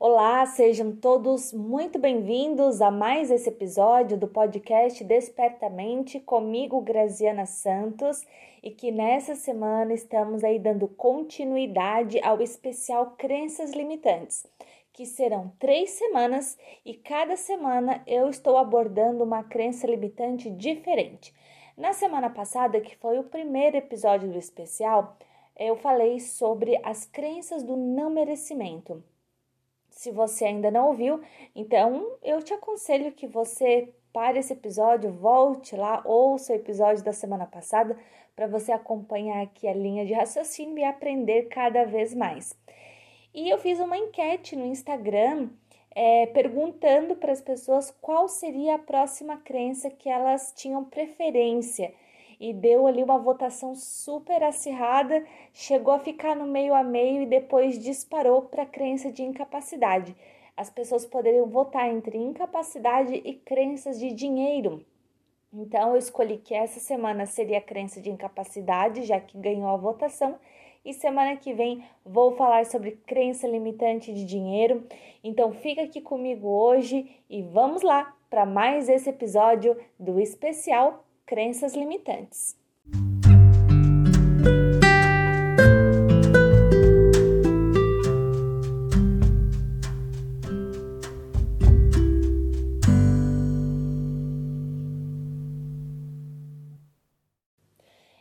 Olá, sejam todos muito bem-vindos a mais esse episódio do podcast Despertamente comigo, Graziana Santos, e que nessa semana estamos aí dando continuidade ao especial Crenças Limitantes, que serão três semanas e cada semana eu estou abordando uma crença limitante diferente. Na semana passada, que foi o primeiro episódio do especial, eu falei sobre as crenças do não merecimento. Se você ainda não ouviu, então eu te aconselho que você pare esse episódio, volte lá, ouça o episódio da semana passada para você acompanhar aqui a linha de raciocínio e aprender cada vez mais. E eu fiz uma enquete no Instagram é, perguntando para as pessoas qual seria a próxima crença que elas tinham preferência e deu ali uma votação super acirrada, chegou a ficar no meio a meio e depois disparou para a crença de incapacidade. As pessoas poderiam votar entre incapacidade e crenças de dinheiro. Então eu escolhi que essa semana seria a crença de incapacidade, já que ganhou a votação, e semana que vem vou falar sobre crença limitante de dinheiro. Então fica aqui comigo hoje e vamos lá para mais esse episódio do especial crenças limitantes.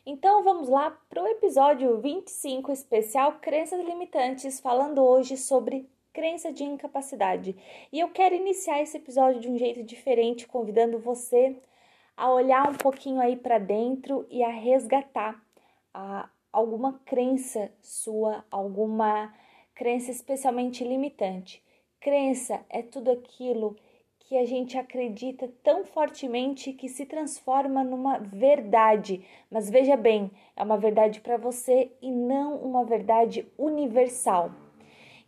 Então vamos lá para o episódio 25 especial Crenças Limitantes, falando hoje sobre crença de incapacidade. E eu quero iniciar esse episódio de um jeito diferente, convidando você a olhar um pouquinho aí para dentro e a resgatar a, alguma crença sua, alguma crença especialmente limitante. Crença é tudo aquilo que a gente acredita tão fortemente que se transforma numa verdade. Mas veja bem, é uma verdade para você e não uma verdade universal.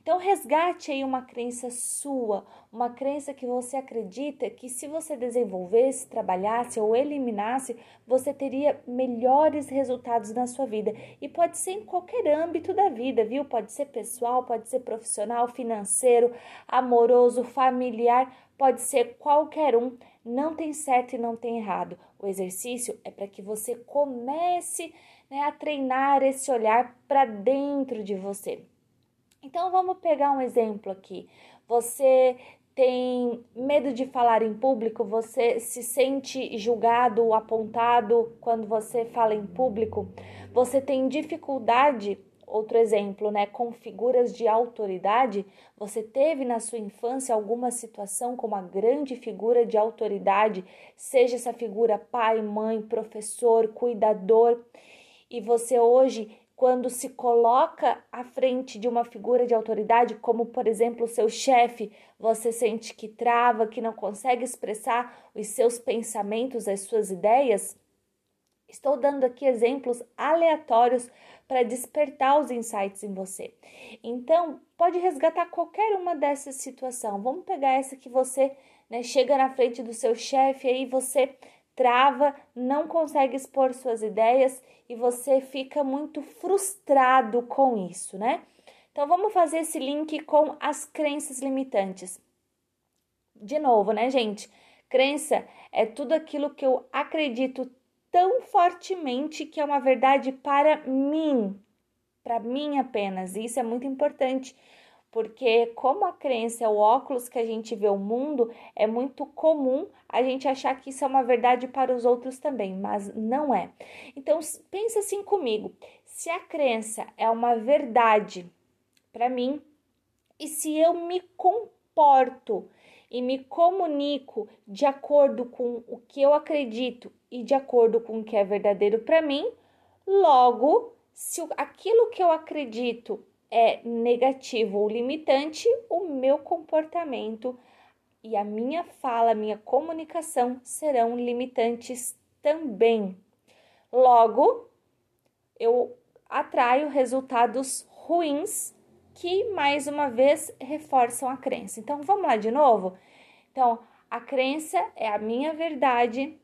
Então, resgate aí uma crença sua, uma crença que você acredita que se você desenvolvesse, trabalhasse ou eliminasse, você teria melhores resultados na sua vida. E pode ser em qualquer âmbito da vida, viu? Pode ser pessoal, pode ser profissional, financeiro, amoroso, familiar, pode ser qualquer um. Não tem certo e não tem errado. O exercício é para que você comece né, a treinar esse olhar para dentro de você. Então vamos pegar um exemplo aqui. Você tem medo de falar em público, você se sente julgado apontado quando você fala em público, você tem dificuldade, outro exemplo, né, com figuras de autoridade, você teve na sua infância alguma situação com uma grande figura de autoridade, seja essa figura pai, mãe, professor, cuidador, e você hoje quando se coloca à frente de uma figura de autoridade, como por exemplo o seu chefe, você sente que trava, que não consegue expressar os seus pensamentos, as suas ideias? Estou dando aqui exemplos aleatórios para despertar os insights em você. Então, pode resgatar qualquer uma dessas situações. Vamos pegar essa que você né, chega na frente do seu chefe aí você trava, não consegue expor suas ideias e você fica muito frustrado com isso, né? Então vamos fazer esse link com as crenças limitantes. De novo, né, gente? Crença é tudo aquilo que eu acredito tão fortemente que é uma verdade para mim, para mim apenas. E isso é muito importante, porque como a crença é o óculos que a gente vê o mundo, é muito comum a gente achar que isso é uma verdade para os outros também, mas não é. Então pensa assim comigo: se a crença é uma verdade para mim, e se eu me comporto e me comunico de acordo com o que eu acredito e de acordo com o que é verdadeiro para mim, logo, se aquilo que eu acredito é negativo ou limitante, o meu comportamento e a minha fala, a minha comunicação serão limitantes também. Logo, eu atraio resultados ruins que mais uma vez reforçam a crença. Então vamos lá de novo? Então, a crença é a minha verdade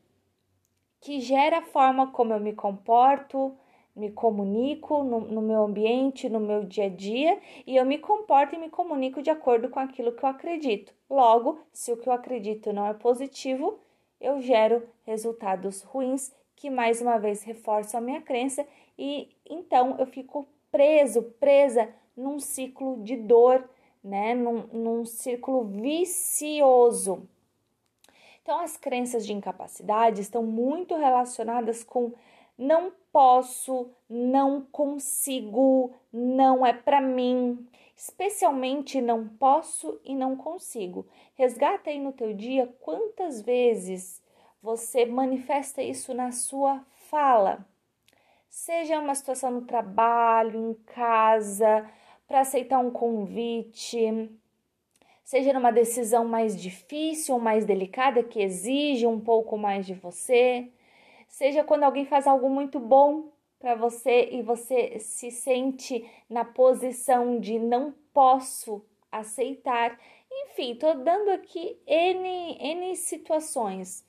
que gera a forma como eu me comporto, me comunico no, no, meu ambiente, no meu dia a dia, e eu me comporto e me comunico de acordo com aquilo que eu acredito. Logo, se o que eu acredito não é positivo, eu gero resultados ruins que mais uma vez reforçam a minha crença e então eu fico preso, presa num ciclo de dor, né? Num, num círculo vicioso. Então, as crenças de incapacidade estão muito relacionadas com não posso, não consigo, não é para mim, especialmente não posso e não consigo. Resgata aí no teu dia quantas vezes você manifesta isso na sua fala. Seja uma situação no trabalho, em casa, para aceitar um convite, seja numa decisão mais difícil ou mais delicada que exige um pouco mais de você, seja quando alguém faz algo muito bom para você e você se sente na posição de não posso aceitar. Enfim, tô dando aqui N, N situações.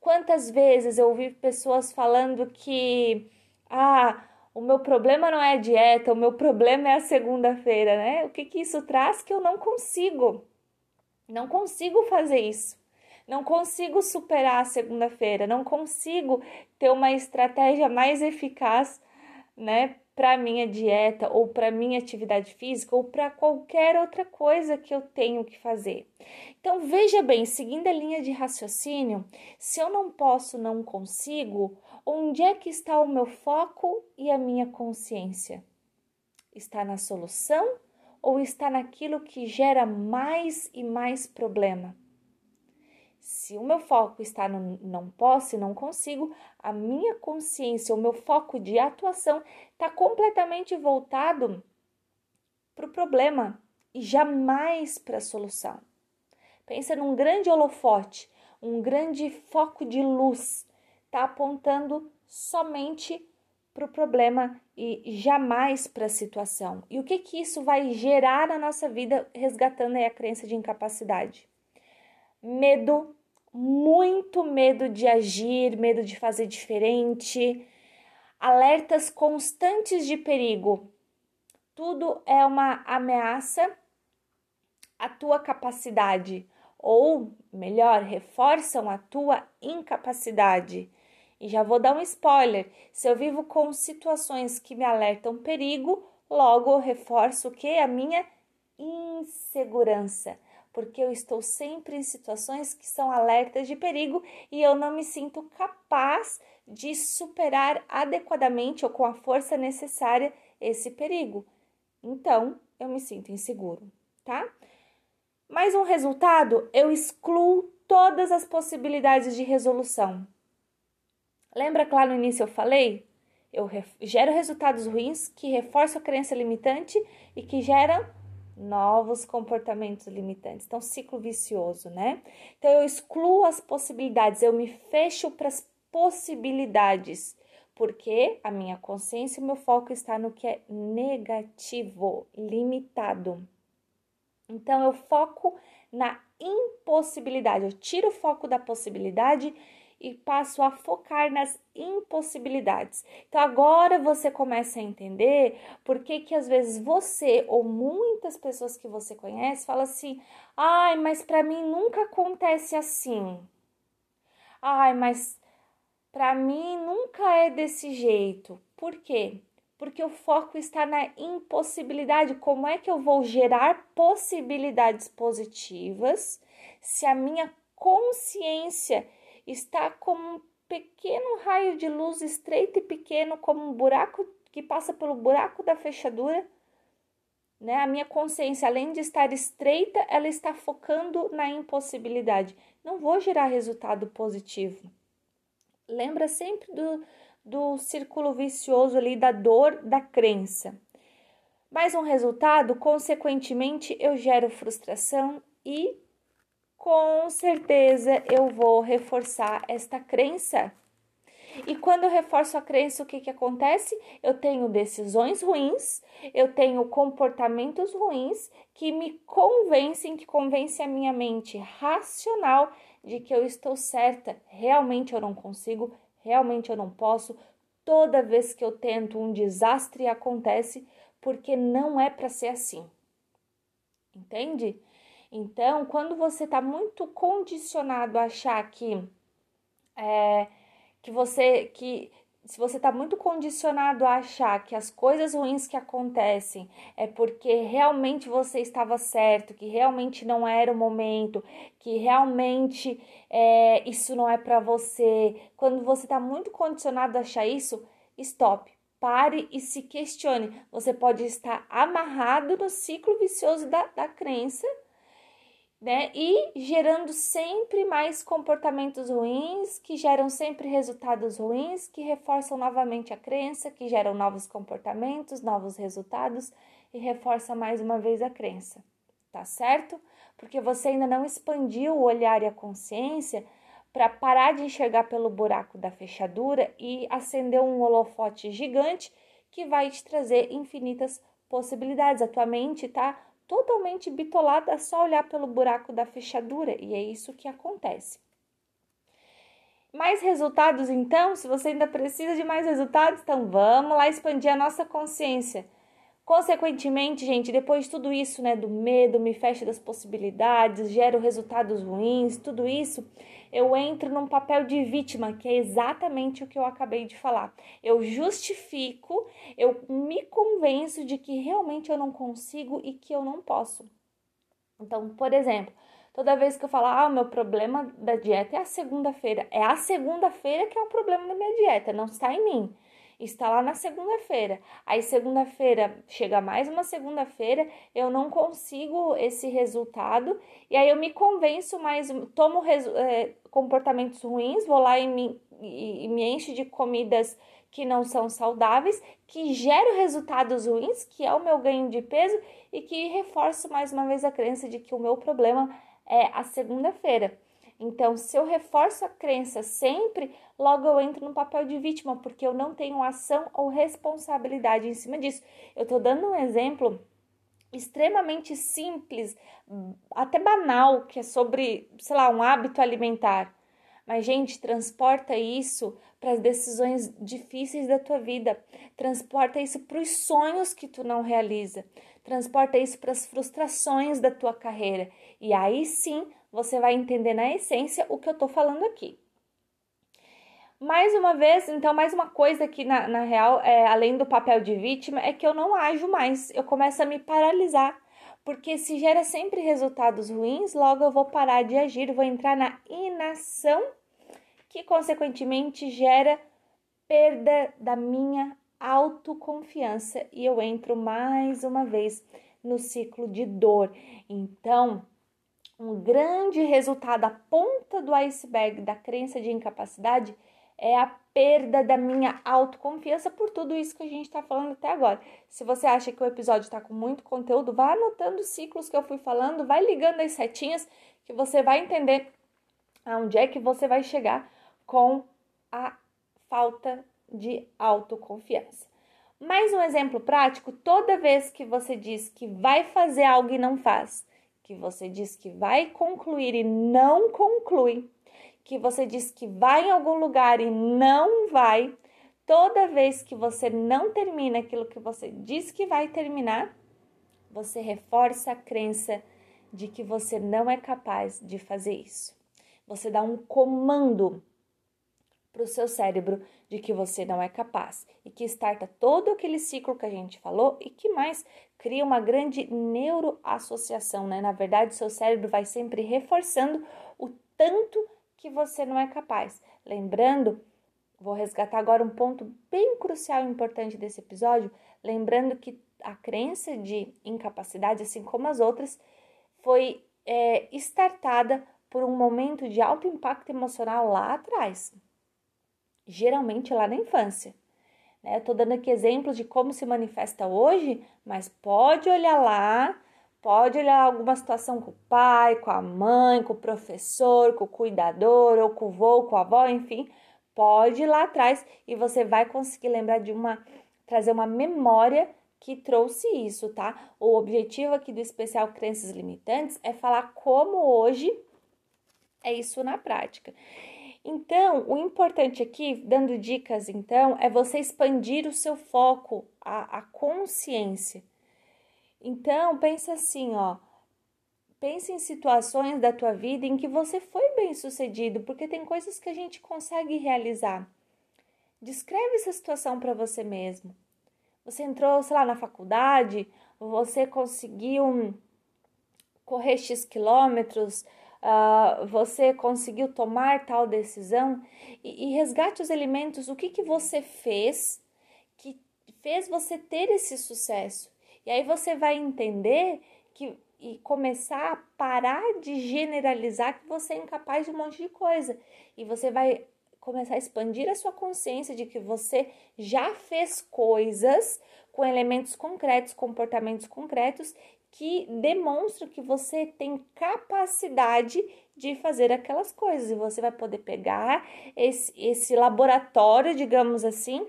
Quantas vezes eu ouvi pessoas falando que ah, o meu problema não é a dieta, o meu problema é a segunda-feira, né? O que, que isso traz? Que eu não consigo. Não consigo fazer isso. Não consigo superar a segunda-feira. Não consigo ter uma estratégia mais eficaz, né? Para minha dieta ou para minha atividade física ou para qualquer outra coisa que eu tenho que fazer. Então veja bem, seguindo a linha de raciocínio, se eu não posso, não consigo, Onde é que está o meu foco e a minha consciência? Está na solução ou está naquilo que gera mais e mais problema? Se o meu foco está no não posso e não consigo, a minha consciência, o meu foco de atuação está completamente voltado para o problema e jamais para a solução. Pensa num grande holofote, um grande foco de luz está apontando somente para o problema e jamais para a situação. E o que que isso vai gerar na nossa vida, resgatando a crença de incapacidade? Medo, muito medo de agir, medo de fazer diferente, alertas constantes de perigo. Tudo é uma ameaça à tua capacidade, ou melhor, reforçam a tua incapacidade. E já vou dar um spoiler: se eu vivo com situações que me alertam perigo, logo reforço o que? A minha insegurança, porque eu estou sempre em situações que são alertas de perigo e eu não me sinto capaz de superar adequadamente ou com a força necessária esse perigo. Então, eu me sinto inseguro, tá? Mais um resultado, eu excluo todas as possibilidades de resolução. Lembra que lá no início eu falei? Eu gero resultados ruins que reforçam a crença limitante e que geram novos comportamentos limitantes. Então, ciclo vicioso, né? Então, eu excluo as possibilidades, eu me fecho para as possibilidades, porque a minha consciência e o meu foco está no que é negativo, limitado. Então, eu foco na impossibilidade, eu tiro o foco da possibilidade e passo a focar nas impossibilidades. Então agora você começa a entender por que que às vezes você ou muitas pessoas que você conhece falam assim: "Ai, mas para mim nunca acontece assim". Ai, mas para mim nunca é desse jeito. Por quê? Porque o foco está na impossibilidade. Como é que eu vou gerar possibilidades positivas se a minha consciência está como um pequeno raio de luz estreito e pequeno, como um buraco que passa pelo buraco da fechadura. Né? A minha consciência, além de estar estreita, ela está focando na impossibilidade. Não vou gerar resultado positivo. Lembra sempre do, do círculo vicioso ali da dor da crença. Mais um resultado, consequentemente, eu gero frustração e com certeza eu vou reforçar esta crença. E quando eu reforço a crença, o que, que acontece? Eu tenho decisões ruins, eu tenho comportamentos ruins que me convencem, que convencem a minha mente racional de que eu estou certa, realmente eu não consigo, realmente eu não posso, toda vez que eu tento um desastre acontece porque não é para ser assim. Entende? Então, quando você está muito condicionado a achar que é, que você que se você está muito condicionado a achar que as coisas ruins que acontecem é porque realmente você estava certo, que realmente não era o momento, que realmente é, isso não é para você, quando você está muito condicionado a achar isso, stop. Pare e se questione. Você pode estar amarrado no ciclo vicioso da, da crença né? E gerando sempre mais comportamentos ruins, que geram sempre resultados ruins, que reforçam novamente a crença, que geram novos comportamentos, novos resultados e reforça mais uma vez a crença, tá certo? Porque você ainda não expandiu o olhar e a consciência para parar de enxergar pelo buraco da fechadura e acender um holofote gigante que vai te trazer infinitas possibilidades. A tua mente tá totalmente bitolada a só olhar pelo buraco da fechadura, e é isso que acontece. Mais resultados, então? Se você ainda precisa de mais resultados, então vamos lá expandir a nossa consciência. Consequentemente, gente, depois de tudo isso, né, do medo, me fecha das possibilidades, gero resultados ruins, tudo isso, eu entro num papel de vítima, que é exatamente o que eu acabei de falar. Eu justifico, eu me convenço de que realmente eu não consigo e que eu não posso. Então, por exemplo, toda vez que eu falo, ah, meu problema da dieta é a segunda-feira, é a segunda-feira que é o problema da minha dieta, não está em mim está lá na segunda-feira. Aí, segunda-feira, chega mais uma segunda-feira, eu não consigo esse resultado, e aí eu me convenço mais, tomo é, comportamentos ruins, vou lá e me, e, me enche de comidas que não são saudáveis, que geram resultados ruins, que é o meu ganho de peso, e que reforço mais uma vez a crença de que o meu problema é a segunda-feira. Então, se eu reforço a crença sempre, logo eu entro no papel de vítima, porque eu não tenho ação ou responsabilidade em cima disso. Eu estou dando um exemplo extremamente simples, até banal, que é sobre, sei lá, um hábito alimentar. Mas, gente, transporta isso para as decisões difíceis da tua vida. Transporta isso para os sonhos que tu não realiza. Transporta isso para as frustrações da tua carreira. E aí sim você vai entender na essência o que eu tô falando aqui. Mais uma vez, então, mais uma coisa aqui na, na real, é, além do papel de vítima, é que eu não ajo mais, eu começo a me paralisar. Porque se gera sempre resultados ruins, logo eu vou parar de agir, vou entrar na inação, que consequentemente gera perda da minha autoconfiança e eu entro mais uma vez no ciclo de dor. Então, um grande resultado, a ponta do iceberg da crença de incapacidade é a perda da minha autoconfiança por tudo isso que a gente está falando até agora. Se você acha que o episódio está com muito conteúdo, vá anotando os ciclos que eu fui falando, vai ligando as setinhas que você vai entender aonde é que você vai chegar com a falta de autoconfiança. Mais um exemplo prático: toda vez que você diz que vai fazer algo e não faz, que você diz que vai concluir e não conclui, que você diz que vai em algum lugar e não vai, toda vez que você não termina aquilo que você diz que vai terminar, você reforça a crença de que você não é capaz de fazer isso. Você dá um comando para o seu cérebro de que você não é capaz e que starta todo aquele ciclo que a gente falou e que mais cria uma grande neuroassociação, né? Na verdade, seu cérebro vai sempre reforçando o tanto que você não é capaz. Lembrando, vou resgatar agora um ponto bem crucial e importante desse episódio, lembrando que a crença de incapacidade, assim como as outras, foi é, startada por um momento de alto impacto emocional lá atrás geralmente lá na infância. Né? Eu estou dando aqui exemplos de como se manifesta hoje, mas pode olhar lá, pode olhar alguma situação com o pai, com a mãe, com o professor, com o cuidador, ou com o vô, com a avó, enfim, pode ir lá atrás e você vai conseguir lembrar de uma, trazer uma memória que trouxe isso, tá? O objetivo aqui do especial Crenças Limitantes é falar como hoje é isso na prática. Então, o importante aqui, dando dicas, então, é você expandir o seu foco, a, a consciência. Então, pensa assim, ó. Pense em situações da tua vida em que você foi bem sucedido, porque tem coisas que a gente consegue realizar. Descreve essa situação para você mesmo. Você entrou, sei lá, na faculdade, você conseguiu correr X quilômetros, uh, você conseguiu tomar tal decisão e, e, resgate os elementos, o que, que você fez que fez você ter esse sucesso. E aí você vai entender que e começar a parar de generalizar que você é incapaz de um monte de coisa. E você vai começar a expandir a sua consciência de que você já fez coisas com elementos concretos, comportamentos concretos que demonstram que você tem capacidade de fazer aquelas coisas. E você vai poder pegar esse, esse laboratório, digamos assim,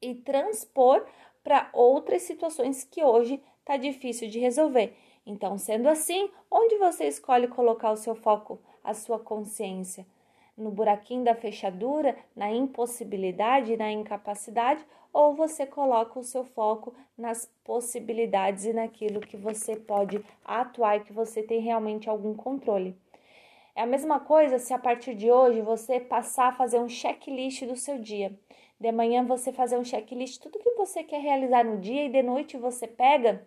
e transpor para outras situações que hoje está difícil de resolver. Então, sendo assim, onde você escolhe colocar o seu foco, a sua consciência? No buraquinho da fechadura, na impossibilidade, na incapacidade, ou você coloca o seu foco nas possibilidades e naquilo que você pode atuar e que você tem realmente algum controle. É a mesma coisa se a partir de hoje você passar a fazer um checklist do seu dia. De manhã você fazer um checklist tudo que você quer realizar no dia e de noite você pega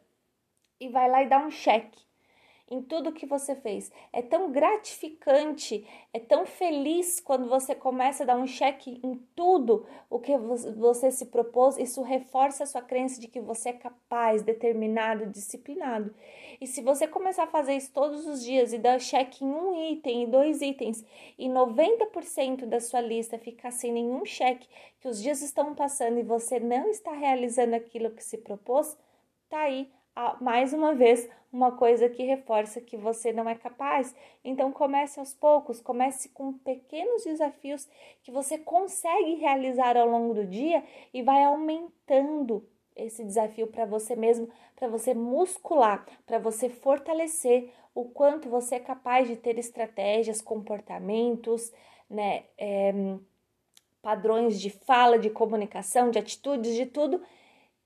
e vai lá e dá um cheque em tudo que você fez. É tão gratificante, é tão feliz quando você começa a dar um cheque em tudo o que você se propôs. Isso reforça a sua crença de que você é capaz, determinado, disciplinado. E se você começar a fazer isso todos os dias e dar cheque em um item, em dois itens, e 90% da sua lista ficar sem nenhum cheque, que os dias estão passando e você não está realizando aquilo que se propôs, tá aí mais uma vez uma coisa que reforça que você não é capaz. Então comece aos poucos, comece com pequenos desafios que você consegue realizar ao longo do dia e vai aumentando esse desafio para você mesmo, para você muscular, para você fortalecer o quanto você é capaz de ter estratégias, comportamentos, né, é, padrões de fala, de comunicação, de atitudes, de tudo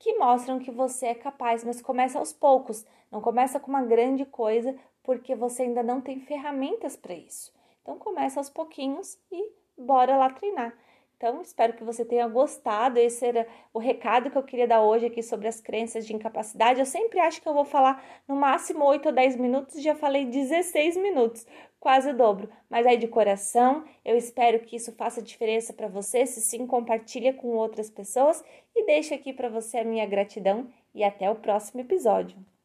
que mostram que você é capaz, mas começa aos poucos, não começa com uma grande coisa, porque você ainda não tem ferramentas para isso. Então começa aos pouquinhos e bora lá treinar. Então, espero que você tenha gostado. Esse era o recado que eu queria dar hoje aqui sobre as crenças de incapacidade. Eu sempre acho que eu vou falar no máximo 8 ou 10 minutos, já falei 16 minutos, quase o dobro. Mas aí de coração, eu espero que isso faça diferença para você. Se sim, compartilha com outras pessoas e deixa aqui para você a minha gratidão e até o próximo episódio.